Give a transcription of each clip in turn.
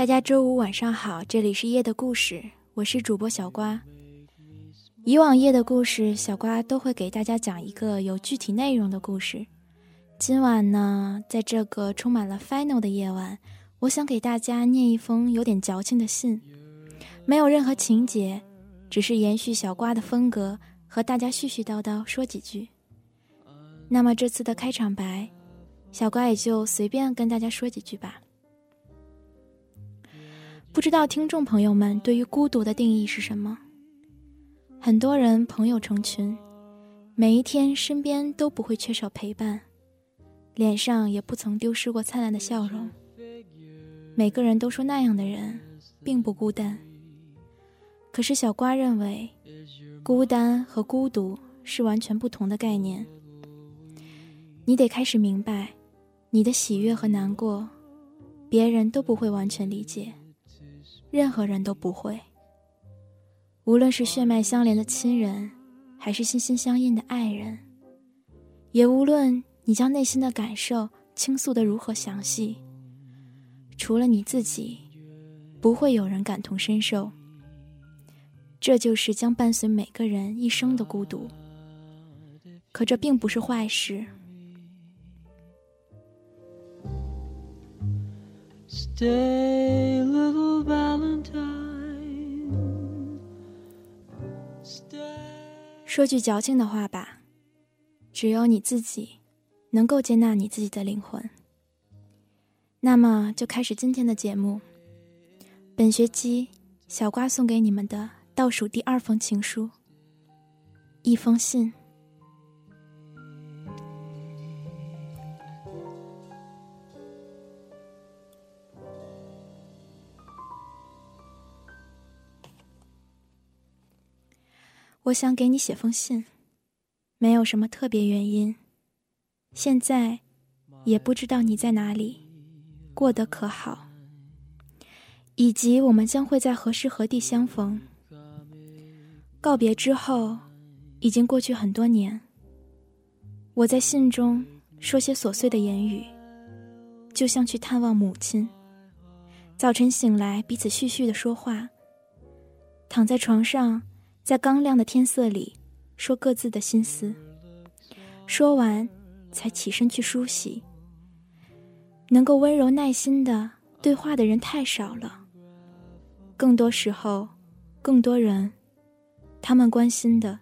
大家周五晚上好，这里是夜的故事，我是主播小瓜。以往夜的故事，小瓜都会给大家讲一个有具体内容的故事。今晚呢，在这个充满了 final 的夜晚，我想给大家念一封有点矫情的信，没有任何情节，只是延续小瓜的风格，和大家絮絮叨叨说几句。那么这次的开场白，小瓜也就随便跟大家说几句吧。不知道听众朋友们对于孤独的定义是什么？很多人朋友成群，每一天身边都不会缺少陪伴，脸上也不曾丢失过灿烂的笑容。每个人都说那样的人并不孤单。可是小瓜认为，孤单和孤独是完全不同的概念。你得开始明白，你的喜悦和难过，别人都不会完全理解。任何人都不会。无论是血脉相连的亲人，还是心心相印的爱人，也无论你将内心的感受倾诉的如何详细，除了你自己，不会有人感同身受。这就是将伴随每个人一生的孤独。可这并不是坏事。Say little Valentine. Stay. 说句矫情的话吧，只有你自己能够接纳你自己的灵魂。那么，就开始今天的节目。本学期，小瓜送给你们的倒数第二封情书，一封信。我想给你写封信，没有什么特别原因。现在也不知道你在哪里，过得可好，以及我们将会在何时何地相逢。告别之后，已经过去很多年。我在信中说些琐碎的言语，就像去探望母亲。早晨醒来，彼此絮絮的说话，躺在床上。在刚亮的天色里，说各自的心思。说完，才起身去梳洗。能够温柔耐心的对话的人太少了。更多时候，更多人，他们关心的，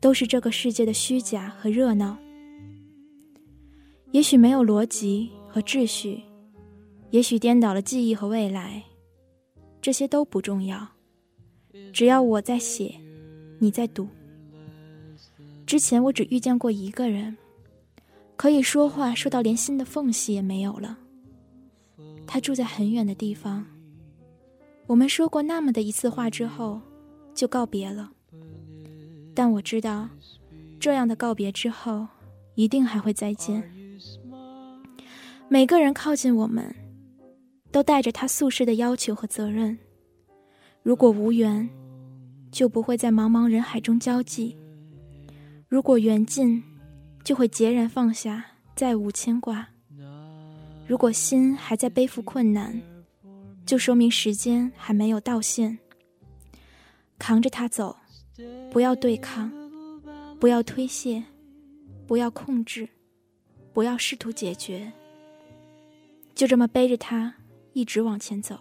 都是这个世界的虚假和热闹。也许没有逻辑和秩序，也许颠倒了记忆和未来，这些都不重要。只要我在写。你在赌。之前我只遇见过一个人，可以说话说到连心的缝隙也没有了。他住在很远的地方。我们说过那么的一次话之后，就告别了。但我知道，这样的告别之后，一定还会再见。每个人靠近我们，都带着他宿世的要求和责任。如果无缘，就不会在茫茫人海中交际。如果缘尽，就会截然放下，再无牵挂。如果心还在背负困难，就说明时间还没有到线。扛着它走，不要对抗，不要推卸，不要控制，不要试图解决。就这么背着它，一直往前走。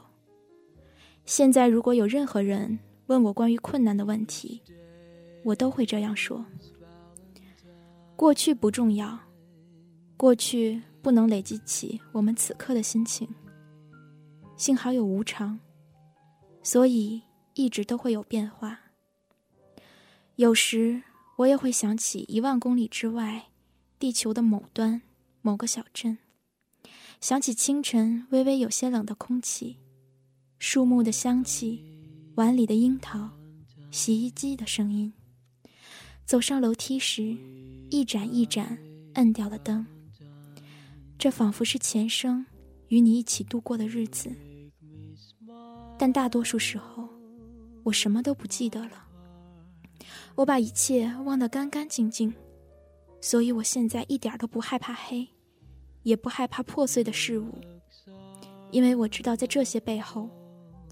现在，如果有任何人，问我关于困难的问题，我都会这样说：过去不重要，过去不能累积起我们此刻的心情。幸好有无常，所以一直都会有变化。有时我也会想起一万公里之外，地球的某端某个小镇，想起清晨微微有些冷的空气，树木的香气，碗里的樱桃，洗衣机的声音。走上楼梯时，一盏一盏摁掉了灯。这仿佛是前生与你一起度过的日子，但大多数时候，我什么都不记得了。我把一切忘得干干净净，所以我现在一点都不害怕黑，也不害怕破碎的事物，因为我知道在这些背后，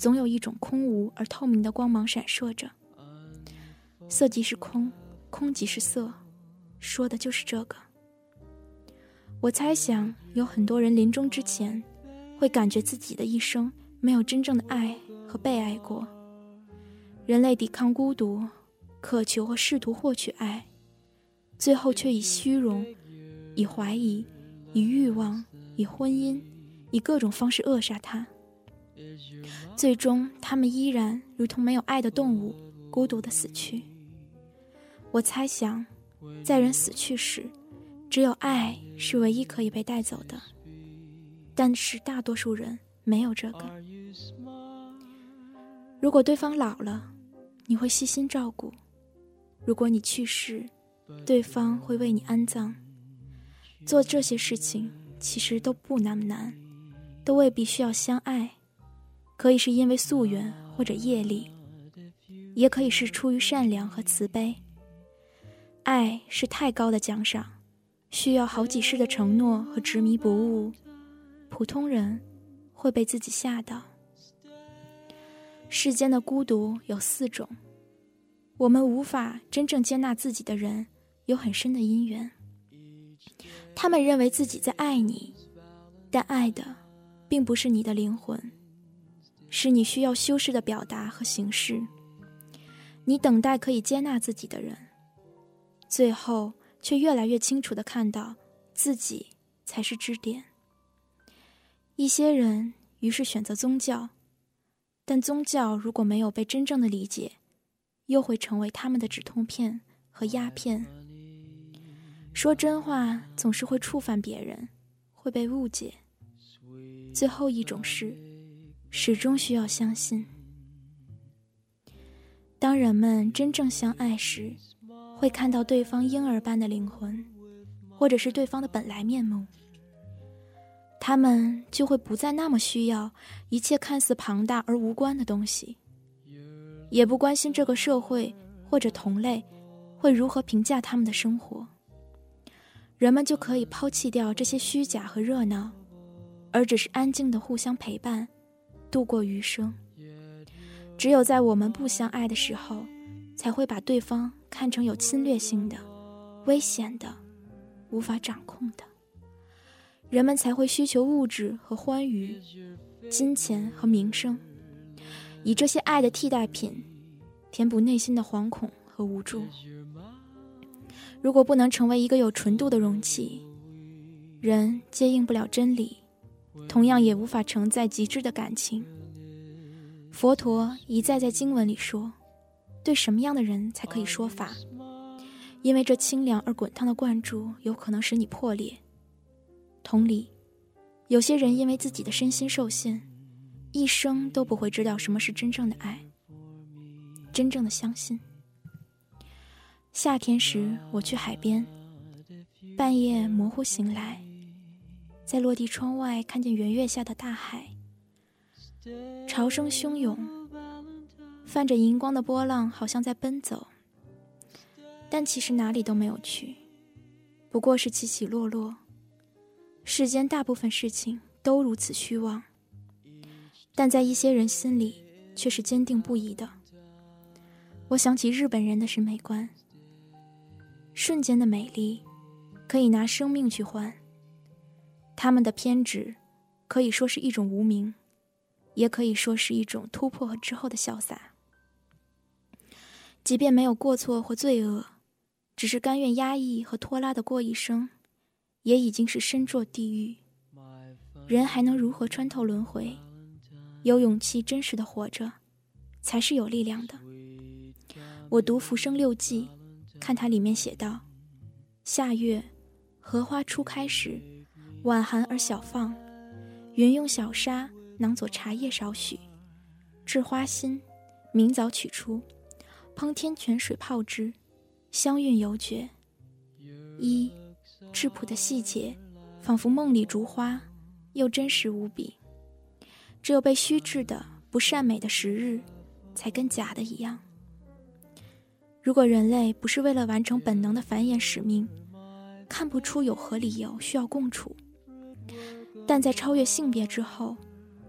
总有一种空无而透明的光芒闪烁着。色即是空。空即是色，说的就是这个。我猜想，有很多人临终之前，会感觉自己的一生没有真正的爱和被爱过。人类抵抗孤独，渴求和试图获取爱，最后却以虚荣、以怀疑、以欲望、以婚姻、以各种方式扼杀它。最终，他们依然如同没有爱的动物，孤独的死去。我猜想，在人死去时，只有爱是唯一可以被带走的。但是大多数人没有这个。如果对方老了，你会细心照顾；如果你去世，对方会为你安葬。做这些事情其实都不那么难，都未必需要相爱，可以是因为夙缘或者业力，也可以是出于善良和慈悲。爱是太高的奖赏，需要好几世的承诺和执迷不悟。普通人会被自己吓到。世间的孤独有四种，我们无法真正接纳自己的人有很深的因缘。他们认为自己在爱你，但爱的并不是你的灵魂，是你需要修饰的表达和形式。你等待可以接纳自己的人。最后，却越来越清楚的看到，自己才是支点。一些人于是选择宗教，但宗教如果没有被真正的理解，又会成为他们的止痛片和鸦片。说真话总是会触犯别人，会被误解。最后一种是，始终需要相信。当人们真正相爱时。会看到对方婴儿般的灵魂，或者是对方的本来面目，他们就会不再那么需要一切看似庞大而无关的东西，也不关心这个社会或者同类会如何评价他们的生活。人们就可以抛弃掉这些虚假和热闹，而只是安静的互相陪伴，度过余生。只有在我们不相爱的时候，才会把对方。看成有侵略性的、危险的、无法掌控的，人们才会需求物质和欢愉、金钱和名声，以这些爱的替代品，填补内心的惶恐和无助。如果不能成为一个有纯度的容器，人接应不了真理，同样也无法承载极致的感情。佛陀一再在经文里说。对什么样的人才可以说法？因为这清凉而滚烫的灌注有可能使你破裂。同理，有些人因为自己的身心受限，一生都不会知道什么是真正的爱，真正的相信。夏天时，我去海边，半夜模糊醒来，在落地窗外看见圆月下的大海，潮声汹涌。泛着银光的波浪，好像在奔走，但其实哪里都没有去，不过是起起落落。世间大部分事情都如此虚妄，但在一些人心里却是坚定不移的。我想起日本人的审美观：瞬间的美丽，可以拿生命去换；他们的偏执，可以说是一种无名，也可以说是一种突破之后的潇洒。即便没有过错或罪恶，只是甘愿压抑和拖拉的过一生，也已经是身作地狱。人还能如何穿透轮回？有勇气真实的活着，才是有力量的。我读《浮生六记》，看它里面写道：夏月，荷花初开时，晚寒而小放，云用小沙囊佐茶叶少许，制花心，明早取出，烹天泉水泡之，香韵犹绝。一质朴的细节，仿佛梦里竹花，又真实无比。只有被虚制的不善美的时日，才跟假的一样。如果人类不是为了完成本能的繁衍使命，看不出有何理由需要共处。但在超越性别之后，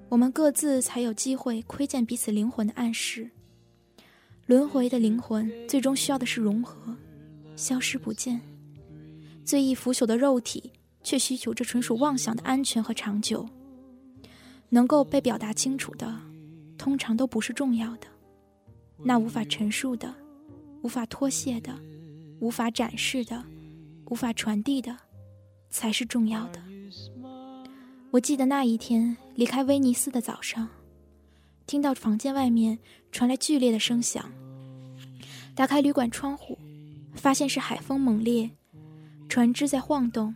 我们各自才有机会窥见彼此灵魂的暗示。轮回的灵魂最终需要的是融合，消失不见。最易腐朽的肉体，却需求着纯属妄想的安全和长久。能够被表达清楚的，通常都不是重要的；那无法陈述的、无法脱卸的、无法展示的、无法传递的，才是重要的。我记得那一天离开威尼斯的早上，听到房间外面传来剧烈的声响，打开旅馆窗户，发现是海风猛烈。船只在晃动，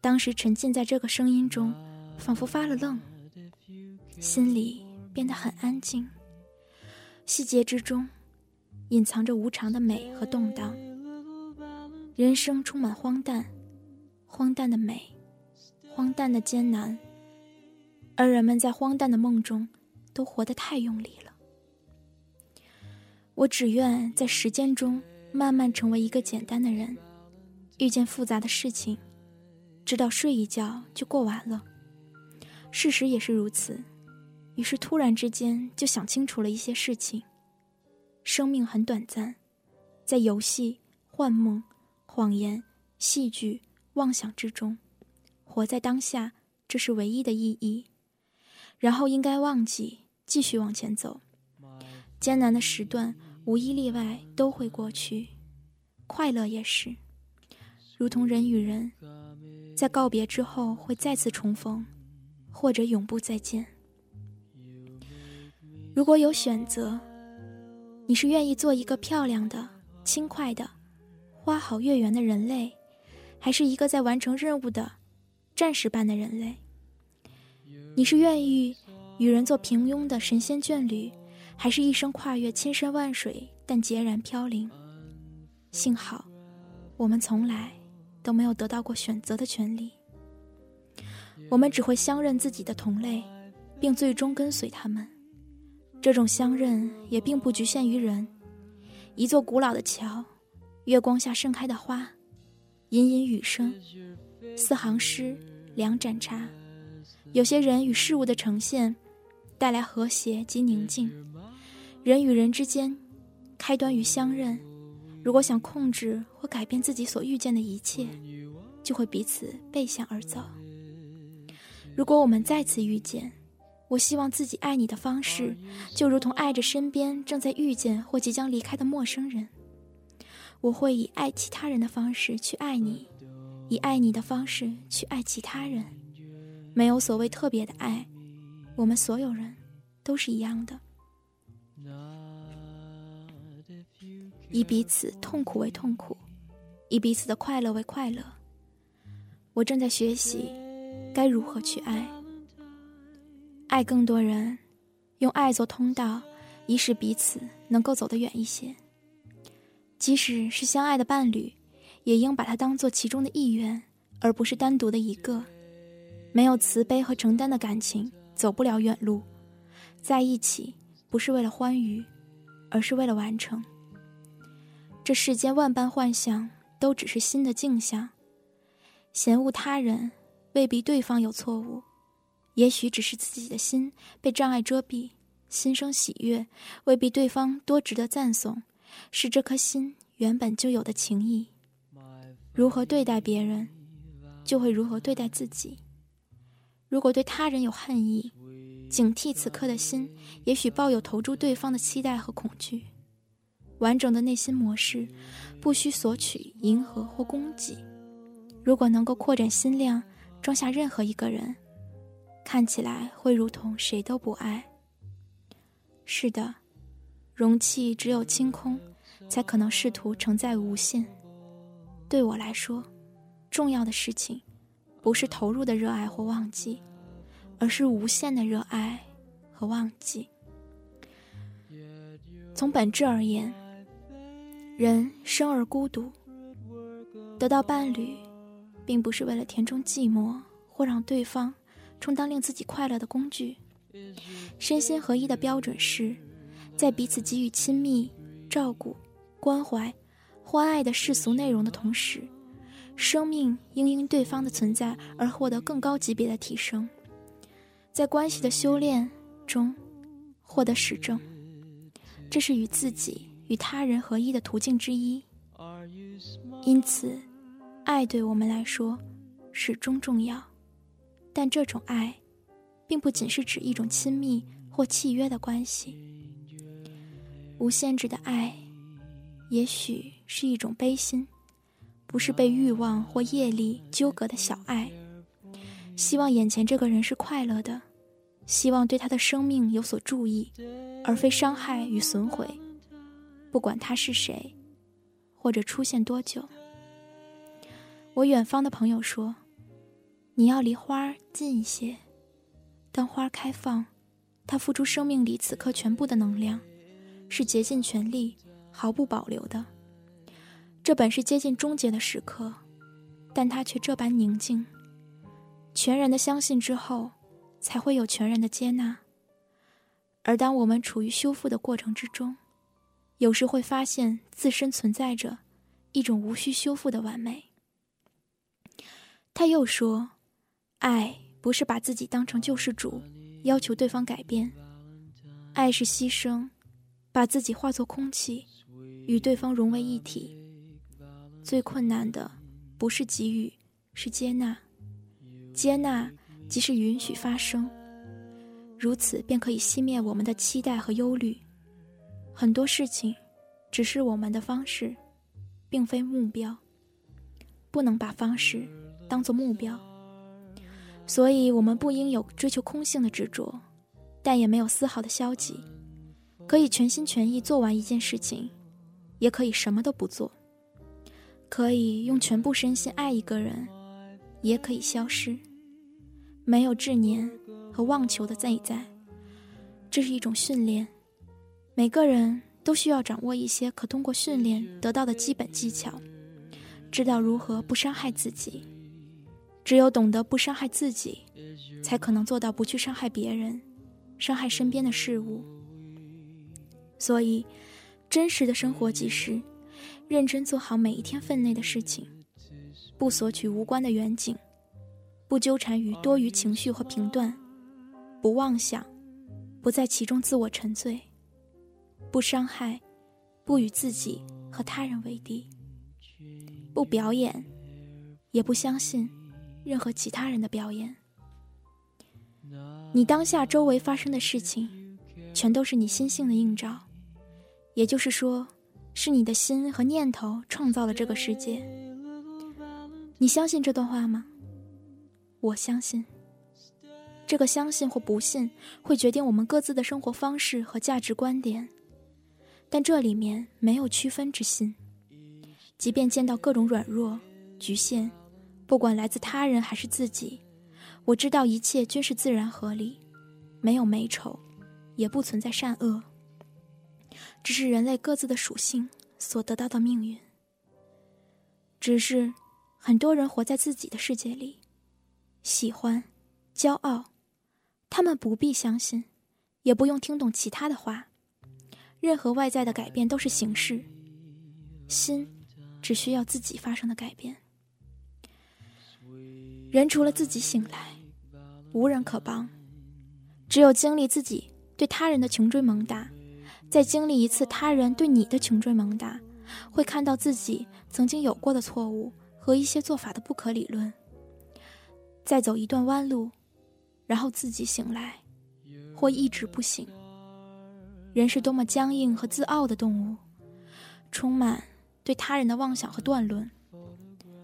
当时沉浸在这个声音中，仿佛发了愣，心里变得很安静。细节之中，隐藏着无常的美和动荡。人生充满荒诞，荒诞的美，荒诞的艰难，而人们在荒诞的梦中，都活得太用力了。我只愿在时间中慢慢成为一个简单的人。遇见复杂的事情，知道睡一觉就过完了。事实也是如此，于是突然之间就想清楚了一些事情。生命很短暂，在游戏、幻梦、谎言、戏剧、妄想之中，活在当下，这是唯一的意义。然后应该忘记，继续往前走。艰难的时段无一例外都会过去，快乐也是。如同人与人，在告别之后会再次重逢，或者永不再见。如果有选择，你是愿意做一个漂亮的、轻快的、花好月圆的人类，还是一个在完成任务的战士般的人类？你是愿意与人做平庸的神仙眷侣，还是一生跨越千山万水但孑然飘零？幸好，我们从来。都没有得到过选择的权利，我们只会相认自己的同类，并最终跟随他们。这种相认也并不局限于人。一座古老的桥，月光下盛开的花，隐隐雨声，四行诗，两盏茶。有些人与事物的呈现，带来和谐及宁静。人与人之间，开端于相认。如果想控制或改变自己所遇见的一切，就会彼此背向而走。如果我们再次遇见，我希望自己爱你的方式，就如同爱着身边正在遇见或即将离开的陌生人。我会以爱其他人的方式去爱你，以爱你的方式去爱其他人。没有所谓特别的爱，我们所有人都是一样的。以彼此痛苦为痛苦，以彼此的快乐为快乐。我正在学习该如何去爱，爱更多人，用爱做通道，以使彼此能够走得远一些。即使是相爱的伴侣，也应把它当做其中的一员，而不是单独的一个。没有慈悲和承担的感情，走不了远路。在一起，不是为了欢愉，而是为了完成。这世间万般幻想，都只是心的镜像。嫌恶他人，未必对方有错误，也许只是自己的心被障碍遮蔽。心生喜悦，未必对方多值得赞颂，是这颗心原本就有的情谊。如何对待别人，就会如何对待自己。如果对他人有恨意，警惕此刻的心，也许抱有投注对方的期待和恐惧。完整的内心模式，不需索取、迎合或供给。如果能够扩展心量，装下任何一个人，看起来会如同谁都不爱。是的，容器只有清空，才可能试图承载无限。对我来说，重要的事情，不是投入的热爱或忘记，而是无限的热爱和忘记。从本质而言，人生而孤独，得到伴侣，并不是为了填充寂寞或让对方充当令自己快乐的工具。身心合一的标准是，在彼此给予亲密、照顾、关怀或爱的世俗内容的同时，生命应因对方的存在而获得更高级别的提升，在关系的修炼中获得实证。这是与自己与他人合一的途径之一，因此，爱对我们来说始终重要。但这种爱，并不仅是指一种亲密或契约的关系。无限制的爱，也许是一种悲心，不是被欲望或业力纠葛的小爱。希望眼前这个人是快乐的。希望对他的生命有所注意，而非伤害与损毁。不管他是谁，或者出现多久。我远方的朋友说：“你要离花近一些。当花开放，它付出生命里此刻全部的能量，是竭尽全力、毫不保留的。这本是接近终结的时刻，但他却这般宁静。全然的相信之后。”才会有全然的接纳。而当我们处于修复的过程之中，有时会发现自身存在着一种无需修复的完美。他又说：“爱不是把自己当成救世主，要求对方改变；爱是牺牲，把自己化作空气，与对方融为一体。最困难的不是给予，是接纳。接纳。”即是允许发生，如此便可以熄灭我们的期待和忧虑。很多事情，只是我们的方式，并非目标。不能把方式当作目标，所以我们不应有追求空性的执着，但也没有丝毫的消极。可以全心全意做完一件事情，也可以什么都不做。可以用全部身心爱一个人，也可以消失。没有执念和妄求的内在，这是一种训练。每个人都需要掌握一些可通过训练得到的基本技巧，知道如何不伤害自己。只有懂得不伤害自己，才可能做到不去伤害别人，伤害身边的事物。所以，真实的生活即是认真做好每一天分内的事情，不索取无关的远景。不纠缠于多余情绪和评断，不妄想，不在其中自我沉醉，不伤害，不与自己和他人为敌，不表演，也不相信任何其他人的表演。你当下周围发生的事情，全都是你心性的映照，也就是说，是你的心和念头创造了这个世界。你相信这段话吗？我相信，这个相信或不信会决定我们各自的生活方式和价值观点，但这里面没有区分之心。即便见到各种软弱、局限，不管来自他人还是自己，我知道一切均是自然合理，没有美丑，也不存在善恶，只是人类各自的属性所得到的命运。只是很多人活在自己的世界里。喜欢，骄傲，他们不必相信，也不用听懂其他的话。任何外在的改变都是形式，心只需要自己发生的改变。人除了自己醒来，无人可帮。只有经历自己对他人的穷追猛打，再经历一次他人对你的穷追猛打，会看到自己曾经有过的错误和一些做法的不可理论。再走一段弯路，然后自己醒来，或一直不醒。人是多么僵硬和自傲的动物，充满对他人的妄想和断论，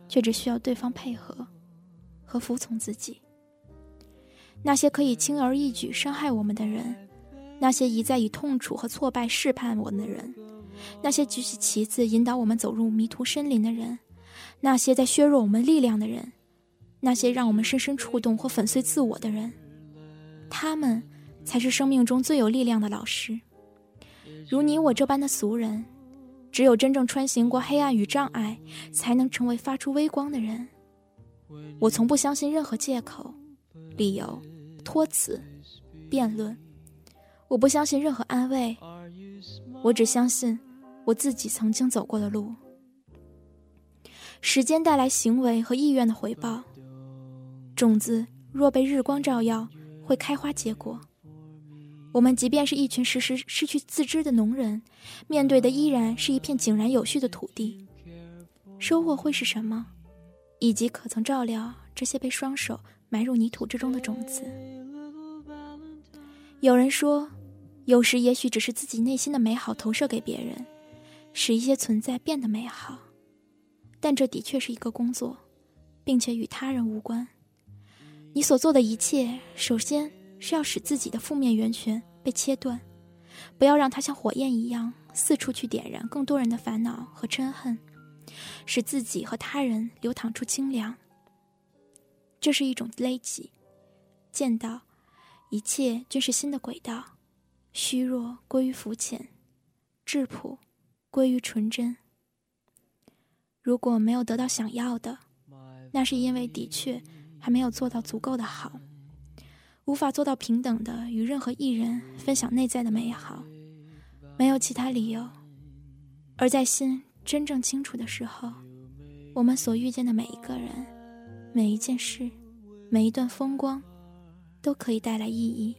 却只需要对方配合和服从自己。那些可以轻而易举伤害我们的人，那些一再以痛楚和挫败试探我们的人，那些举起旗子引导我们走入迷途森林的人，那些在削弱我们力量的人，那些让我们深深触动或粉碎自我的人，他们才是生命中最有力量的老师。如你我这般的俗人，只有真正穿行过黑暗与障碍，才能成为发出微光的人。我从不相信任何借口、理由、托词、辩论。我不相信任何安慰，我只相信我自己曾经走过的路。时间带来行为和意愿的回报。种子若被日光照耀，会开花结果。我们即便是一群时时失去自知的农人，面对的依然是一片井然有序的土地。收获会是什么？以及可曾照料这些被双手埋入泥土之中的种子？有人说，有时也许只是自己内心的美好投射给别人，使一些存在变得美好。但这的确是一个工作，并且与他人无关。你所做的一切，首先。是要使自己的负面源泉被切断，不要让它像火焰一样四处去点燃更多人的烦恼和嗔恨，使自己和他人流淌出清凉。这是一种勒己，见到一切均是新的轨道，虚弱归于肤浅，质朴归于纯真。如果没有得到想要的，那是因为的确还没有做到足够的好。无法做到平等的与任何一人分享内在的美好，没有其他理由。而在心真正清楚的时候，我们所遇见的每一个人、每一件事、每一段风光，都可以带来意义。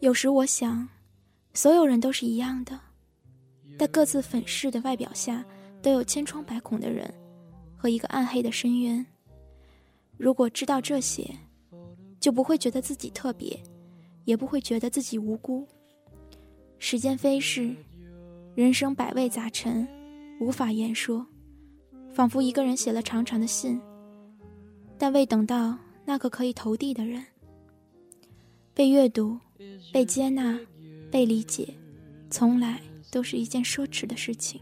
有时我想，所有人都是一样的，在各自粉饰的外表下，都有千疮百孔的人和一个暗黑的深渊。如果知道这些，就不会觉得自己特别，也不会觉得自己无辜。时间飞逝，人生百味杂陈，无法言说，仿佛一个人写了长长的信，但未等到那个可以投递的人。被阅读、被接纳、被理解，从来都是一件奢侈的事情。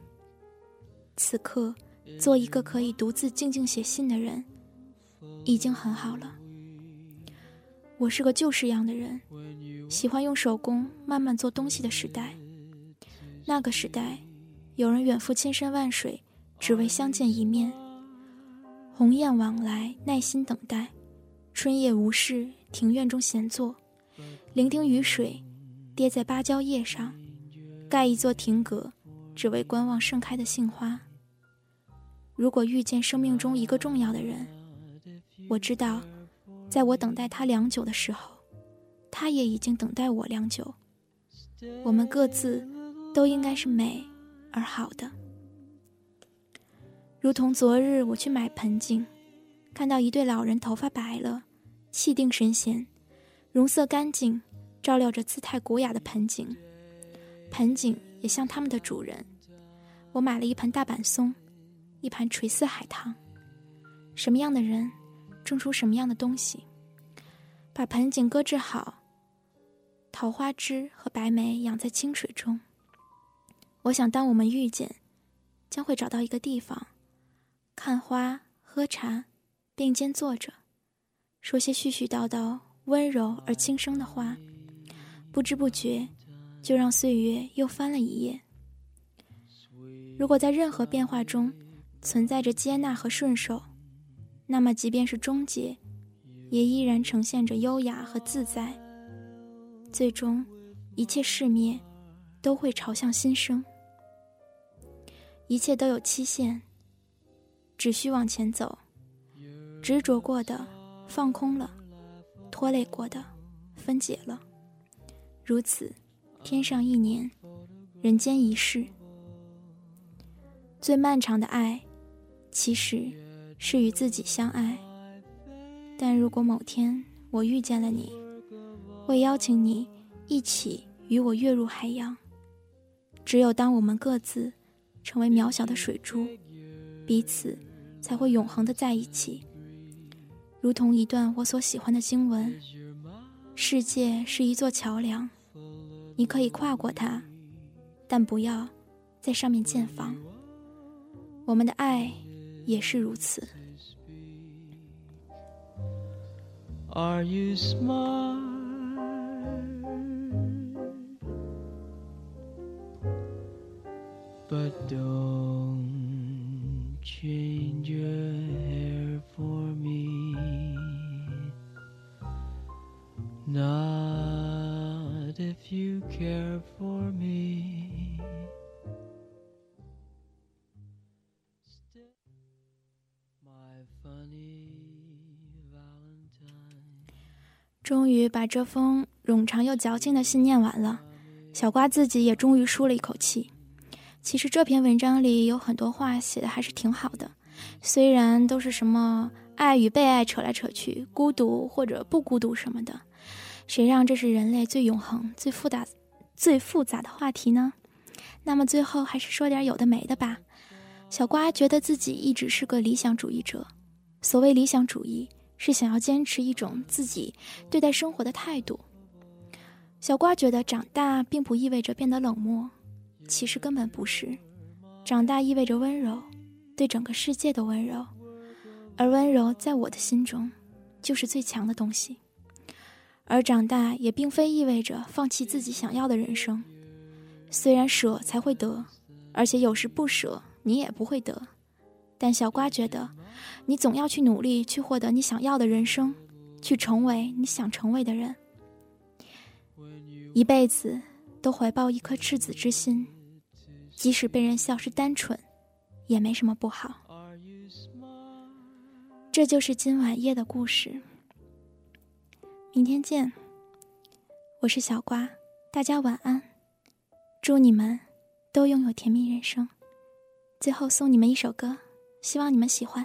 此刻，做一个可以独自静静写信的人，已经很好了。我是个旧式样的人，喜欢用手工慢慢做东西的时代。那个时代，有人远赴千山万水，只为相见一面。鸿雁往来，耐心等待；春夜无事，庭院中闲坐，聆听雨水跌在芭蕉叶上，盖一座亭阁，只为观望盛开的杏花。如果遇见生命中一个重要的人，我知道。在我等待他良久的时候，他也已经等待我良久。我们各自都应该是美而好的。如同昨日我去买盆景，看到一对老人头发白了，气定神闲，容色干净，照料着姿态古雅的盆景。盆景也像他们的主人。我买了一盆大板松，一盘垂丝海棠。什么样的人？种出什么样的东西？把盆景搁置好，桃花枝和白梅养在清水中。我想，当我们遇见，将会找到一个地方，看花、喝茶，并肩坐着，说些絮絮叨叨、温柔而轻声的话。不知不觉，就让岁月又翻了一页。如果在任何变化中存在着接纳和顺手。那么，即便是终结，也依然呈现着优雅和自在。最终，一切世灭，都会朝向新生。一切都有期限，只需往前走。执着过的，放空了；拖累过的，分解了。如此，天上一年，人间一世。最漫长的爱，其实。是与自己相爱，但如果某天我遇见了你，会邀请你一起与我跃入海洋。只有当我们各自成为渺小的水珠，彼此才会永恒的在一起。如同一段我所喜欢的经文：世界是一座桥梁，你可以跨过它，但不要在上面建房。我们的爱也是如此。Are you smart? But don't change your hair for Not if you care for me. 终于把这封冗长又矫情的信念完了，小瓜自己也终于舒了一口气。其实这篇文章里有很多话写的还是挺好的，虽然都是什么爱与被爱扯来扯去，孤独或者不孤独什么的，谁让这是人类最永恒、最复杂、最复杂的话题呢？那么最后还是说点有的没的吧。小瓜觉得自己一直是个理想主义者，所谓理想主义。是想要坚持一种自己对待生活的态度。小瓜觉得长大并不意味着变得冷漠，其实根本不是。长大意味着温柔，对整个世界的温柔，而温柔在我的心中就是最强的东西。而长大也并非意味着放弃自己想要的人生，虽然舍才会得，而且有时不舍你也不会得。但小瓜觉得，你总要去努力，去获得你想要的人生，去成为你想成为的人。一辈子都怀抱一颗赤子之心，即使被人笑是单纯，也没什么不好。这就是今晚夜的故事。明天见，我是小瓜，大家晚安，祝你们都拥有甜蜜人生。最后送你们一首歌。希望你们喜欢。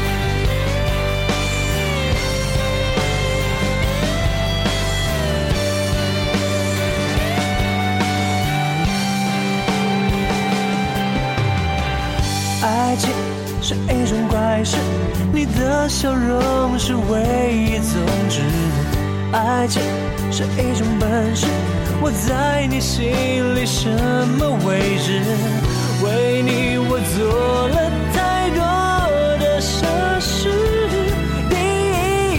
笑容是唯一宗旨。爱情是一种本事，我在你心里什么位置？为你我做了太多的傻事，第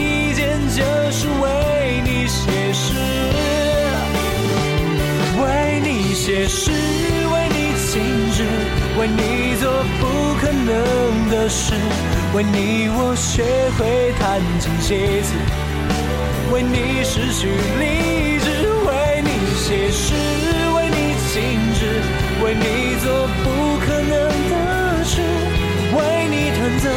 一件就是为你写诗，为你写诗，为你静止，为你做不可。能的事，为你我学会弹琴写词，为你失去理智，为你写诗，为你静止，为你做不可能的事，为你弹奏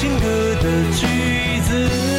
情歌的句子。